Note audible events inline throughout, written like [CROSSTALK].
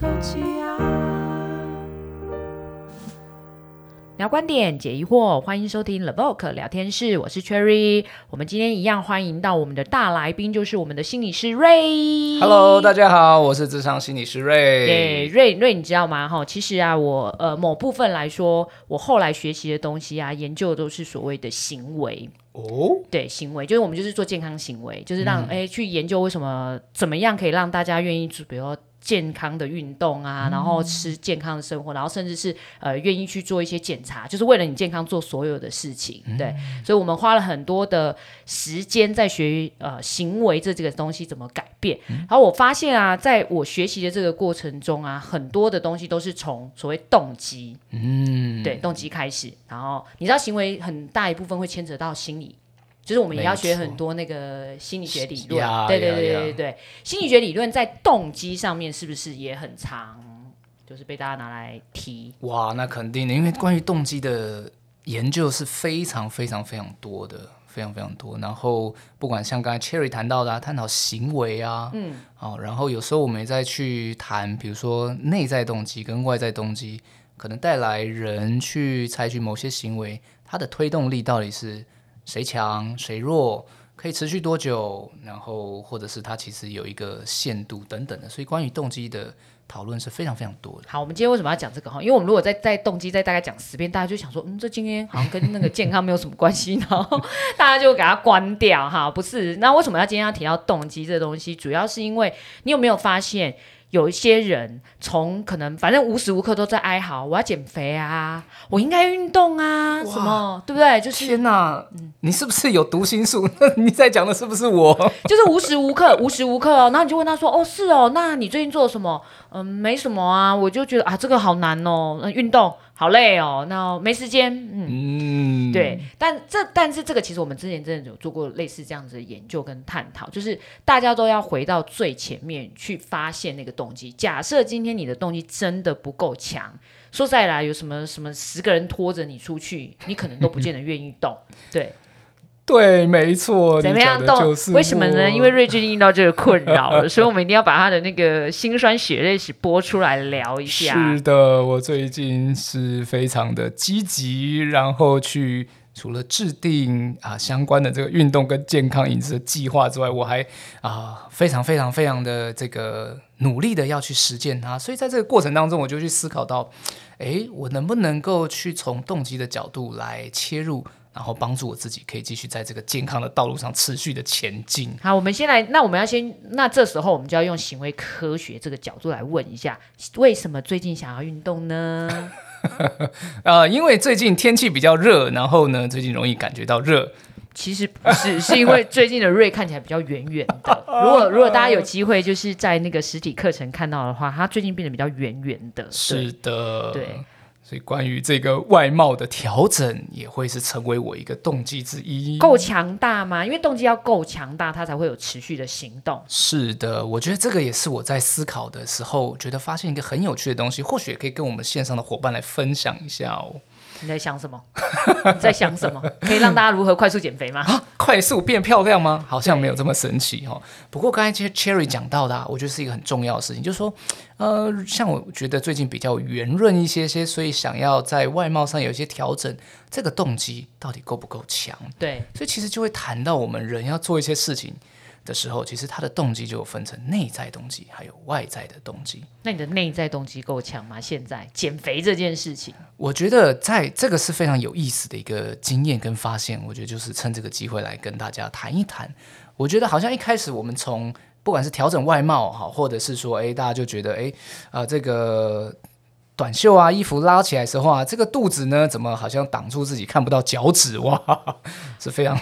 口气啊！聊观点，解疑惑，欢迎收听 The Vogue 聊天室，我是 Cherry。我们今天一样欢迎到我们的大来宾，就是我们的心理师 Ray。Hello，大家好，我是智商心理师 Ray。对，Ray Ray，你知道吗？哈，其实啊，我呃某部分来说，我后来学习的东西啊，研究的都是所谓的行为。哦，对，行为就是我们就是做健康行为，就是让哎、嗯、去研究为什么怎么样可以让大家愿意去，比如说。健康的运动啊，然后吃健康的生活，嗯、然后甚至是呃愿意去做一些检查，就是为了你健康做所有的事情。嗯、对，所以我们花了很多的时间在学呃行为这这个东西怎么改变。嗯、然后我发现啊，在我学习的这个过程中啊，很多的东西都是从所谓动机，嗯，对，动机开始。然后你知道，行为很大一部分会牵扯到心理。就是我们也要学很多那个心理学理论，对对对对对对，心理学理论在动机上面是不是也很常，就是被大家拿来提？哇，那肯定的，因为关于动机的研究是非常非常非常多的，非常非常多。然后不管像刚才 Cherry 谈到的啊，探讨行为啊，嗯，哦，然后有时候我们也在去谈，比如说内在动机跟外在动机，可能带来人去采取某些行为，它的推动力到底是？谁强谁弱，可以持续多久？然后或者是它其实有一个限度等等的，所以关于动机的讨论是非常非常多的。好，我们今天为什么要讲这个哈？因为我们如果再再动机再大概讲十遍，大家就想说，嗯，这今天好像跟那个健康没有什么关系，然后 [LAUGHS] 大家就给它关掉哈。不是，那为什么要今天要提到动机这东西？主要是因为你有没有发现？有一些人从可能反正无时无刻都在哀嚎，我要减肥啊，我应该运动啊，什么对不对？就是天哪，嗯、你是不是有读心术？[LAUGHS] 你在讲的是不是我？[LAUGHS] 就是无时无刻，[LAUGHS] 无时无刻哦。然后你就问他说：“哦，是哦，那你最近做了什么？”嗯，没什么啊，我就觉得啊，这个好难哦，运动。好累哦，那没时间。嗯，嗯对，但这但是这个其实我们之前真的有做过类似这样子的研究跟探讨，就是大家都要回到最前面去发现那个动机。假设今天你的动机真的不够强，说再来有什么什么十个人拖着你出去，你可能都不见得愿意动。对。对，没错。怎么样动？为什么呢？因为瑞最近遇到这个困扰了，所以我们一定要把他的那个辛酸血泪史播出来聊一下。是的，我最近是非常的积极，然后去除了制定啊相关的这个运动跟健康饮食的计划之外，我还啊非常非常非常的这个努力的要去实践它。所以在这个过程当中，我就去思考到，哎，我能不能够去从动机的角度来切入？然后帮助我自己可以继续在这个健康的道路上持续的前进。好，我们先来，那我们要先，那这时候我们就要用行为科学这个角度来问一下，为什么最近想要运动呢？[LAUGHS] 呃，因为最近天气比较热，然后呢，最近容易感觉到热。其实不是，[LAUGHS] 是因为最近的瑞看起来比较圆圆的。如果 [LAUGHS] 如果大家有机会就是在那个实体课程看到的话，他最近变得比较圆圆的。是的，对。所以，关于这个外貌的调整，也会是成为我一个动机之一。够强大吗？因为动机要够强大，它才会有持续的行动。是的，我觉得这个也是我在思考的时候，觉得发现一个很有趣的东西，或许也可以跟我们线上的伙伴来分享一下哦。你在想什么？你在想什么？[LAUGHS] 可以让大家如何快速减肥吗？啊，快速变漂亮吗？好像没有这么神奇哦。不过刚才其实 Cherry 讲到的，我觉得是一个很重要的事情，就是说，呃，像我觉得最近比较圆润一些些，所以想要在外貌上有一些调整，这个动机到底够不够强？对，所以其实就会谈到我们人要做一些事情的时候，其实他的动机就有分成内在动机，还有外在的动机。那你的内在动机够强吗？现在减肥这件事情，我觉得在这个是非常有意思的一个经验跟发现。我觉得就是趁这个机会来跟大家谈一谈。我觉得好像一开始我们从不管是调整外貌哈，或者是说哎，大家就觉得哎啊、呃、这个短袖啊衣服拉起来的时候啊，这个肚子呢怎么好像挡住自己看不到脚趾哇，[LAUGHS] 是非常。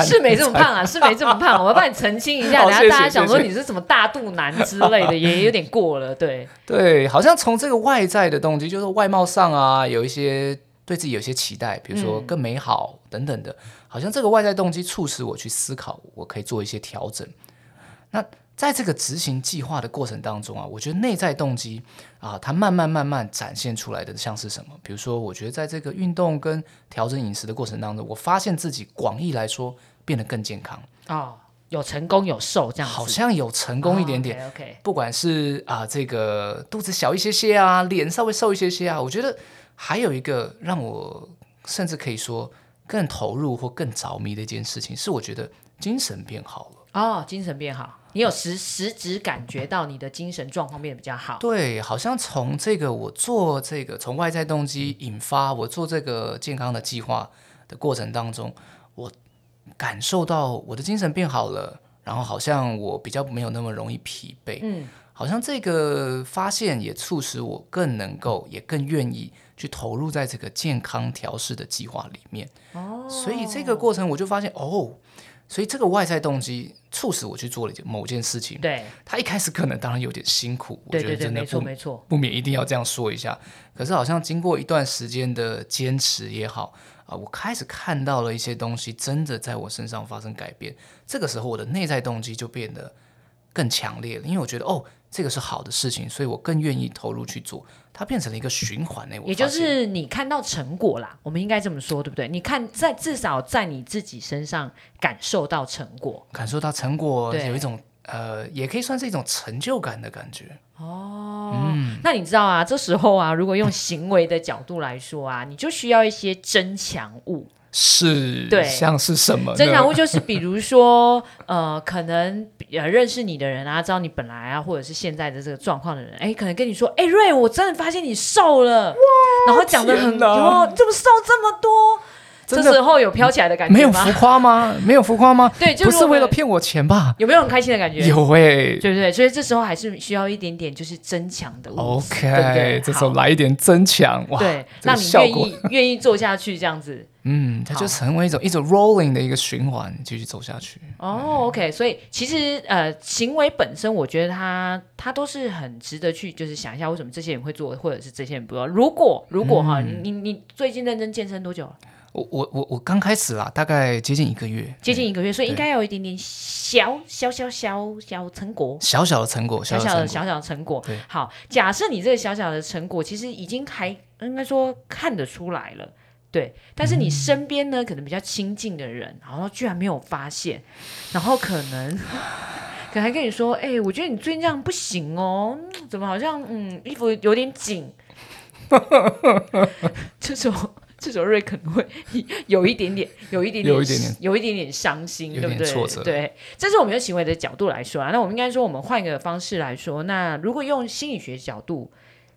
是没这么胖啊，是没这么胖。我要帮你澄清一下，[LAUGHS] 等下大家想说你是什么大肚腩之类的，也有点过了。对 [LAUGHS] 对，好像从这个外在的动机，就是外貌上啊，有一些对自己有些期待，比如说更美好等等的，嗯、好像这个外在动机促使我去思考，我可以做一些调整。那在这个执行计划的过程当中啊，我觉得内在动机啊，它慢慢慢慢展现出来的像是什么？比如说，我觉得在这个运动跟调整饮食的过程当中，我发现自己广义来说变得更健康啊。哦有成功有瘦这样，好像有成功一点点。Oh, OK，, okay. 不管是啊、呃、这个肚子小一些些啊，脸稍微瘦一些些啊，我觉得还有一个让我甚至可以说更投入或更着迷的一件事情，是我觉得精神变好了。哦，oh, 精神变好，你有实实质感觉到你的精神状况变得比较好。对，好像从这个我做这个从外在动机引发我做这个健康的计划的过程当中，我。感受到我的精神变好了，然后好像我比较没有那么容易疲惫，嗯，好像这个发现也促使我更能够，也更愿意去投入在这个健康调试的计划里面。哦，所以这个过程我就发现，哦，所以这个外在动机促使我去做了一件某件事情。对，他一开始可能当然有点辛苦，我觉得真的不，没错没错，不免一定要这样说一下。可是好像经过一段时间的坚持也好啊。我开始看到了一些东西，真的在我身上发生改变。这个时候，我的内在动机就变得更强烈了，因为我觉得哦，这个是好的事情，所以我更愿意投入去做。它变成了一个循环呢，也就是你看到成果啦，我们应该这么说，对不对？你看在至少在你自己身上感受到成果，感受到成果，有一种呃，也可以算是一种成就感的感觉。哦，嗯，那你知道啊，这时候啊，如果用行为的角度来说啊，你就需要一些增强物，是，对，像是什么增强物？就是比如说，呃，可能呃认识你的人啊，知道你本来啊，或者是现在的这个状况的人，哎，可能跟你说，哎，瑞，我真的发现你瘦了，哇，然后讲的很多，怎么瘦这么多？这时候有飘起来的感觉吗？没有浮夸吗？[LAUGHS] 没有浮夸吗？对，就不是为了骗我钱吧？有没有很开心的感觉？有哎、欸，对不对？所以这时候还是需要一点点就是增强的。OK，对不对？这时候来一点增强，哇，对，让你愿意愿意做下去这样子。嗯，它就成为一种一种 rolling 的一个循环，继续走下去。哦、oh，OK，所以其实呃，行为本身，我觉得它它都是很值得去就是想一下，为什么这些人会做，或者是这些人不做。如果如果哈，嗯、你你你最近认真健身多久了？我我我我刚开始啦，大概接近一个月，接近一个月，所以应该有一点点小小小小小成果，小小的成果，小小的小小的成果。对，好，假设你这个小小的成果其实已经还应该说看得出来了，对，但是你身边呢，可能比较亲近的人，然后居然没有发现，然后可能 [SIGHS] 可能还跟你说，哎，我觉得你最近这样不行哦，怎么好像嗯衣服有点紧，[LAUGHS] 这种。这时候瑞可能会有一点点，有一点点，有一点点，有一点点伤心，对不对？对，这是我们用行为的角度来说啊。那我们应该说，我们换一个方式来说。那如果用心理学角度，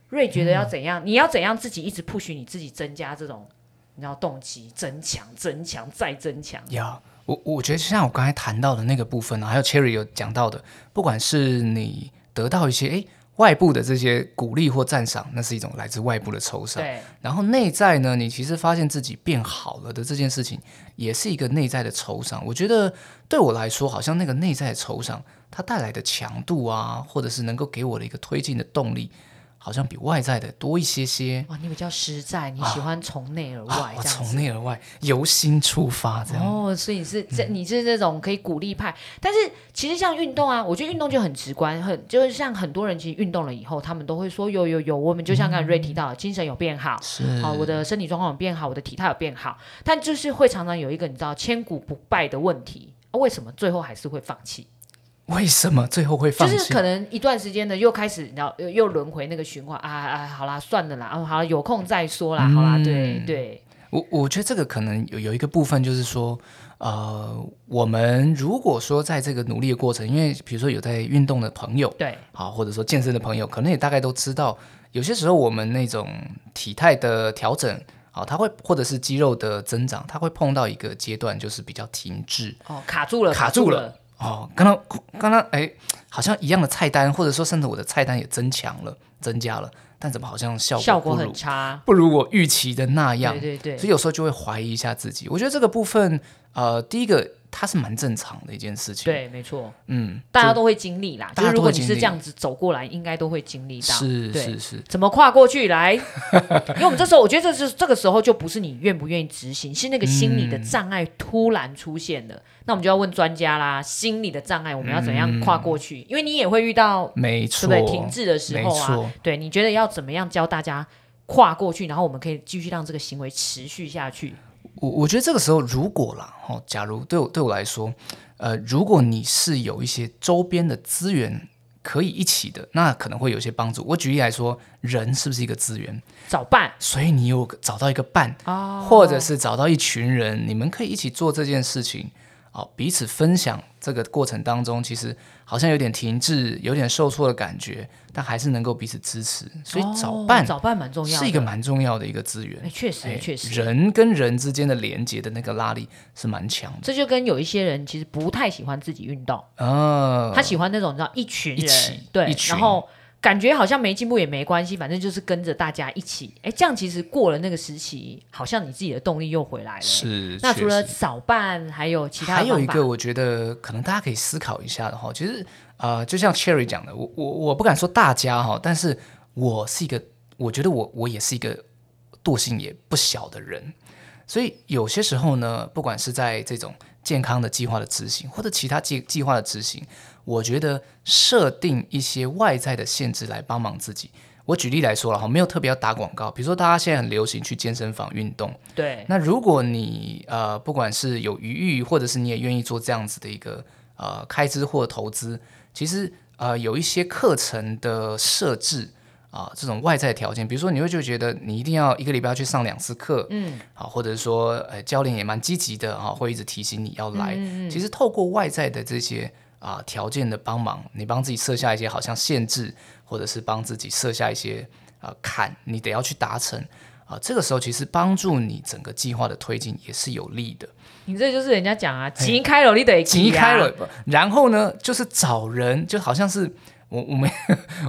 瑞觉得要怎样？嗯、你要怎样自己一直 push 你自己，增加这种你知道动机，增强、增强再增强。呀，我我觉得就像我刚才谈到的那个部分呢，还有 Cherry 有讲到的，不管是你得到一些哎。外部的这些鼓励或赞赏，那是一种来自外部的酬赏。对。然后内在呢，你其实发现自己变好了的这件事情，也是一个内在的酬赏。我觉得对我来说，好像那个内在的酬赏，它带来的强度啊，或者是能够给我的一个推进的动力。好像比外在的多一些些。哇，你比较实在，你喜欢从内而外，啊啊、我从内而外，由心出发这样。哦，所以你是这，你是这种可以鼓励派。嗯、但是其实像运动啊，我觉得运动就很直观，很就是像很多人其实运动了以后，他们都会说有有有，我们就像刚才瑞提到，嗯、精神有变好，是啊，我的身体状况有变好，我的体态有变好，但就是会常常有一个你知道千古不败的问题，啊、为什么最后还是会放弃？为什么最后会放弃？就是可能一段时间呢，又开始，然后又又轮回那个循环啊啊！好啦，算了啦，啊，好了，有空再说啦，嗯、好啦，对对。我我觉得这个可能有有一个部分，就是说，呃，我们如果说在这个努力的过程，因为比如说有在运动的朋友，对，好，或者说健身的朋友，可能也大概都知道，有些时候我们那种体态的调整，啊，它会或者是肌肉的增长，它会碰到一个阶段，就是比较停滞，哦，卡住了，卡住了。哦，刚刚刚刚哎，好像一样的菜单，或者说甚至我的菜单也增强了、增加了，但怎么好像效果效果很差，不如我预期的那样？对对对，所以有时候就会怀疑一下自己。我觉得这个部分，呃，第一个。它是蛮正常的一件事情，对，没错，嗯，大家都会经历啦。就是如果你是这样子走过来，应该都会经历到，是是是。怎么跨过去来？[LAUGHS] 因为我们这时候，我觉得这是这个时候就不是你愿不愿意执行，是那个心理的障碍突然出现了。那我们就要问专家啦，心理的障碍我们要怎样跨过去？因为你也会遇到，没错，对不对？停滞的时候啊，对，你觉得要怎么样教大家跨过去，然后我们可以继续让这个行为持续下去？我我觉得这个时候，如果啦，哦，假如对我对我来说，呃，如果你是有一些周边的资源可以一起的，那可能会有些帮助。我举例来说，人是不是一个资源？找伴，所以你有找到一个伴，哦、或者是找到一群人，你们可以一起做这件事情。好，彼此分享这个过程当中，其实好像有点停滞，有点受挫的感觉，但还是能够彼此支持。所以早伴，哦、找伴蛮重要，是一个蛮重要的一个资源。确实，确实，人跟人之间的连接的那个拉力是蛮强的。这就跟有一些人其实不太喜欢自己运动，哦，他喜欢那种你知道一群人对，一群然后。感觉好像没进步也没关系，反正就是跟着大家一起。哎，这样其实过了那个时期，好像你自己的动力又回来了。是。那除了早办，还有其他？还有一个，我觉得可能大家可以思考一下的哈，其实呃，就像 Cherry 讲的，我我我不敢说大家哈，但是我是一个，我觉得我我也是一个惰性也不小的人，所以有些时候呢，不管是在这种健康的计划的执行，或者其他计计划的执行。我觉得设定一些外在的限制来帮忙自己。我举例来说了哈，没有特别要打广告。比如说，大家现在很流行去健身房运动。对。那如果你呃，不管是有余裕，或者是你也愿意做这样子的一个呃开支或投资，其实呃有一些课程的设置啊、呃，这种外在条件，比如说你会就觉得你一定要一个礼拜要去上两次课，嗯，好，或者是说呃教练也蛮积极的哈，会一直提醒你要来。嗯嗯。其实透过外在的这些。啊，条件的帮忙，你帮自己设下一些好像限制，或者是帮自己设下一些啊坎，你得要去达成啊。这个时候其实帮助你整个计划的推进也是有利的。你这就是人家讲啊，急开了你得急开了，然后呢，就是找人，就好像是我我们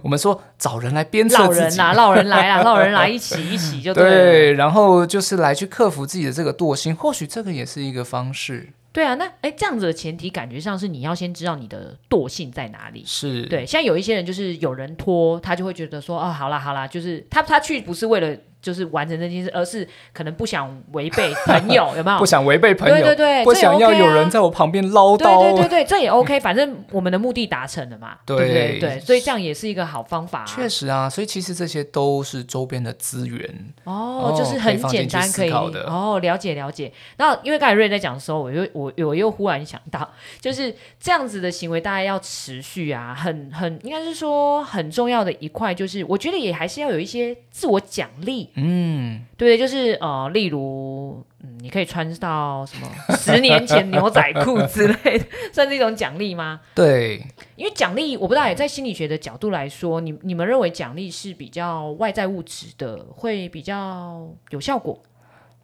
我们说找人来鞭策自己，老人啊，老人来啊，老人来一起一起就对，对，然后就是来去克服自己的这个惰性，或许这个也是一个方式。对啊，那哎，这样子的前提感觉上是你要先知道你的惰性在哪里。是对，像有一些人就是有人拖，他就会觉得说，哦，好啦好啦，就是他他去不是为了。就是完成这件事，而是可能不想违背朋友，[LAUGHS] 有没有？不想违背朋友，对对对，不想要有人在我旁边唠叨。对对对对，这也 OK，反正我们的目的达成了嘛，对不对？对，所以这样也是一个好方法。确实啊，所以其实这些都是周边的资源哦，就是很简单可以哦，了解了解。然后因为刚才瑞在讲的时候，我又我我又忽然想到，就是这样子的行为，大家要持续啊，很很应该是说很重要的一块，就是我觉得也还是要有一些自我奖励。嗯，对，就是呃，例如，嗯，你可以穿到什么十年前牛仔裤之类的，算是一种奖励吗？对，因为奖励，我不知道，也在心理学的角度来说，你你们认为奖励是比较外在物质的，会比较有效果，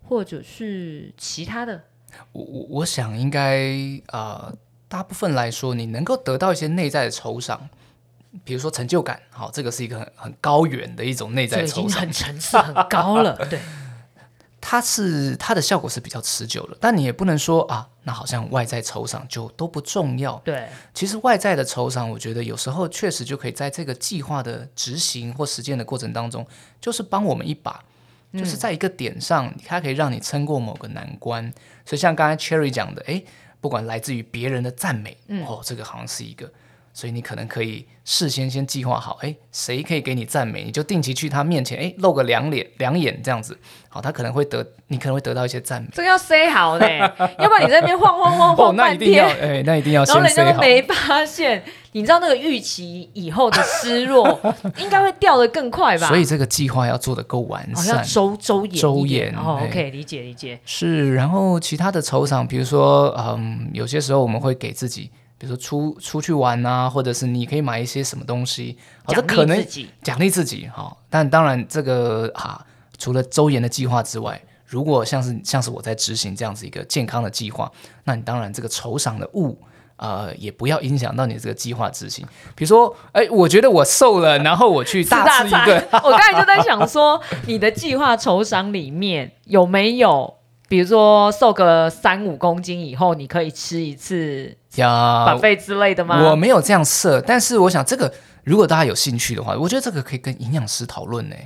或者是其他的？我我我想应该呃，大部分来说，你能够得到一些内在的酬赏。比如说成就感，好，这个是一个很很高远的一种内在酬赏，很层次很高了。[LAUGHS] 对，它是它的效果是比较持久的，但你也不能说啊，那好像外在酬赏就都不重要。对，其实外在的酬赏，我觉得有时候确实就可以在这个计划的执行或实践的过程当中，就是帮我们一把，就是在一个点上，它可以让你撑过某个难关。所以像刚才 Cherry 讲的，诶，不管来自于别人的赞美，嗯、哦，这个好像是一个。所以你可能可以事先先计划好，哎，谁可以给你赞美，你就定期去他面前，哎，露个两脸两眼这样子，好，他可能会得，你可能会得到一些赞美。这个要 say 好嘞，[LAUGHS] 要不然你在那边晃晃晃晃，哦，那一定要，哎，那一定要先 say 好。然后人家都没发现，你知道那个预期以后的失落，[LAUGHS] 应该会掉得更快吧？所以这个计划要做的够完善，哦、要周周延周延。哦，OK，理解理解。是，然后其他的酬赏，比如说，嗯，有些时候我们会给自己。比如说出出去玩啊，或者是你可以买一些什么东西，奖励自己，奖励自己哈。但当然，这个啊，除了周延的计划之外，如果像是像是我在执行这样子一个健康的计划，那你当然这个酬赏的物，呃，也不要影响到你这个计划执行。比如说，哎，我觉得我瘦了，然后我去大吃一顿。[LAUGHS] 我刚才就在想说，你的计划酬赏里面有没有？比如说瘦个三五公斤以后，你可以吃一次呀，buffet 之类的吗？我没有这样设，但是我想这个如果大家有兴趣的话，我觉得这个可以跟营养师讨论呢。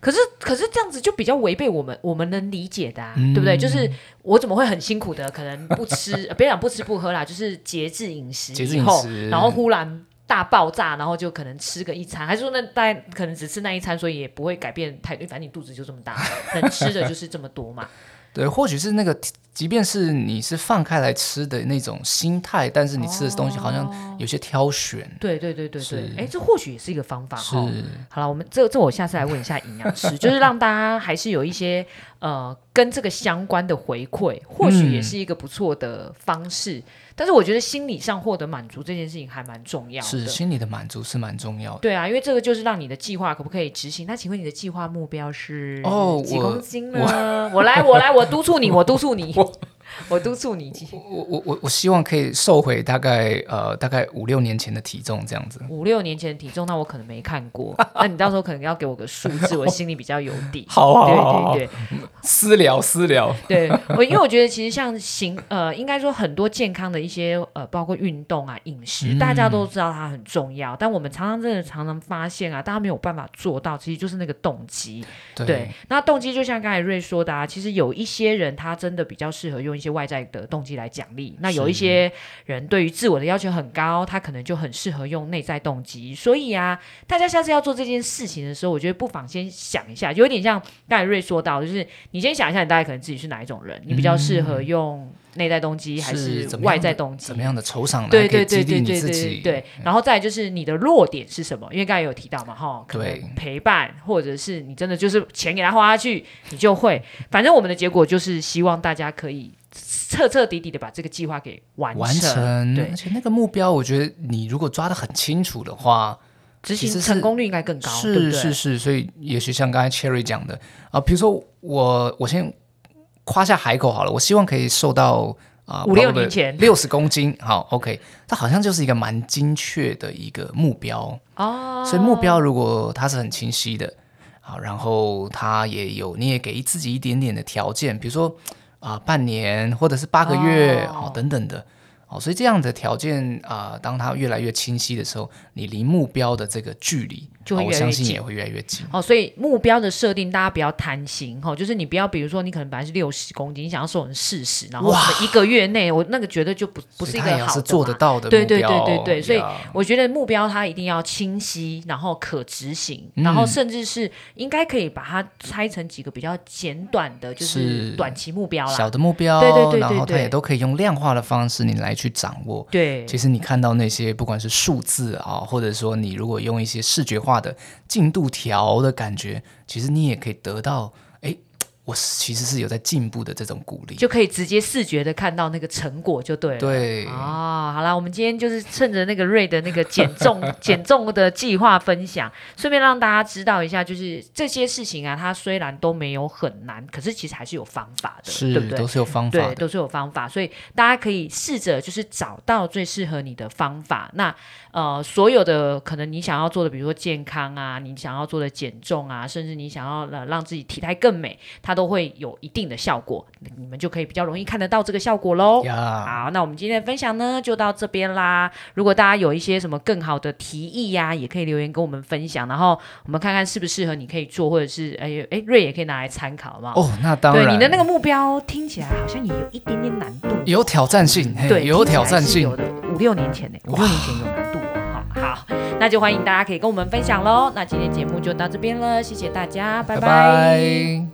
可是可是这样子就比较违背我们我们能理解的，啊，嗯、对不对？就是我怎么会很辛苦的，可能不吃，[LAUGHS] 别讲不吃不喝啦，就是节制饮食以后，节制饮食，然后忽然大爆炸，然后就可能吃个一餐，还是说那大家可能只吃那一餐，所以也不会改变太多，反正你肚子就这么大，能吃的就是这么多嘛。对，或许是那个。即便是你是放开来吃的那种心态，但是你吃的东西好像有些挑选。对对对对对，哎，这或许也是一个方法哈。好了，我们这这我下次来问一下营养师，就是让大家还是有一些呃跟这个相关的回馈，或许也是一个不错的方式。但是我觉得心理上获得满足这件事情还蛮重要的。是心理的满足是蛮重要的。对啊，因为这个就是让你的计划可不可以执行？那请问你的计划目标是哦几公斤呢？我来 [LAUGHS] 我来我督促你，我督促你。我督促你，我我我我希望可以瘦回大概呃大概五六年前的体重这样子。五六年前的体重，那我可能没看过，那你到时候可能要给我个数字，我心里比较有底。[LAUGHS] 好好好，对对对，[LAUGHS] 私聊私聊。对我，因为我觉得其实像行呃，应该说很多健康的一些呃，包括运动啊、饮食，大家都知道它很重要，但我们常常真的常常发现啊，大家没有办法做到，其实就是那个动机。对，那动机就像刚才瑞说的啊，其实有一些人他真的比较适合用一些外在的动机来奖励，那有一些人对于自我的要求很高，他可能就很适合用内在动机。所以啊，大家下次要做这件事情的时候，我觉得不妨先想一下，就有点像刚才瑞说到，就是你先想一下，你大概可能自己是哪一种人，你比较适合用内在动机还是外在动机？怎么样的酬赏来对对对对对对对。然后再就是你的弱点是什么？因为刚才有提到嘛，哈，可能陪伴，或者是你真的就是钱给他花下去，你就会。反正我们的结果就是希望大家可以。彻彻底底的把这个计划给完成，完成，对，而且那个目标，我觉得你如果抓得很清楚的话，执行成功率应该更高。是是是，所以也许像刚才 Cherry 讲的啊，比如说我我先夸下海口好了，我希望可以瘦到啊五六年前。六十公斤，好 OK，它好像就是一个蛮精确的一个目标。哦。所以目标如果它是很清晰的，好，然后它也有你也给自己一点点的条件，比如说。啊、呃，半年或者是八个月，哦，哦，等等的。所以这样的条件啊、呃，当它越来越清晰的时候，你离目标的这个距离就会越来越近，我相信也会越来越近。哦，所以目标的设定，大家不要贪心哈、哦，就是你不要，比如说你可能本来是六十公斤，你想要瘦成四十，然后一个月内，我那个绝对就不不是一个好做得到的。对对对对对，所以我觉得目标它一定要清晰，然后可执行，嗯、然后甚至是应该可以把它拆成几个比较简短的，就是短期目标啦，小的目标，对对对对对，然后它也都可以用量化的方式你来去掌握。对，其实你看到那些不管是数字啊，或者说你如果用一些视觉化的进度条的感觉，其实你也可以得到。我其实是有在进步的这种鼓励，就可以直接视觉的看到那个成果就对了。对哦，好啦，我们今天就是趁着那个瑞的那个减重 [LAUGHS] 减重的计划分享，顺便让大家知道一下，就是这些事情啊，它虽然都没有很难，可是其实还是有方法的，是对不对？都是有方法，对，都是有方法，所以大家可以试着就是找到最适合你的方法。那呃，所有的可能你想要做的，比如说健康啊，你想要做的减重啊，甚至你想要呃让自己体态更美，它。都会有一定的效果，你们就可以比较容易看得到这个效果喽。好，那我们今天的分享呢，就到这边啦。如果大家有一些什么更好的提议呀、啊，也可以留言跟我们分享，然后我们看看适不适合你可以做，或者是哎哎瑞也可以拿来参考，好不好？哦，那当然。对，你的那个目标听起来好像也有一点点难度，有挑战性，对，有挑战性，有的。五六年前呢，五六年前有难度哦。好，好，那就欢迎大家可以跟我们分享喽。那今天节目就到这边了，谢谢大家，拜拜。拜拜。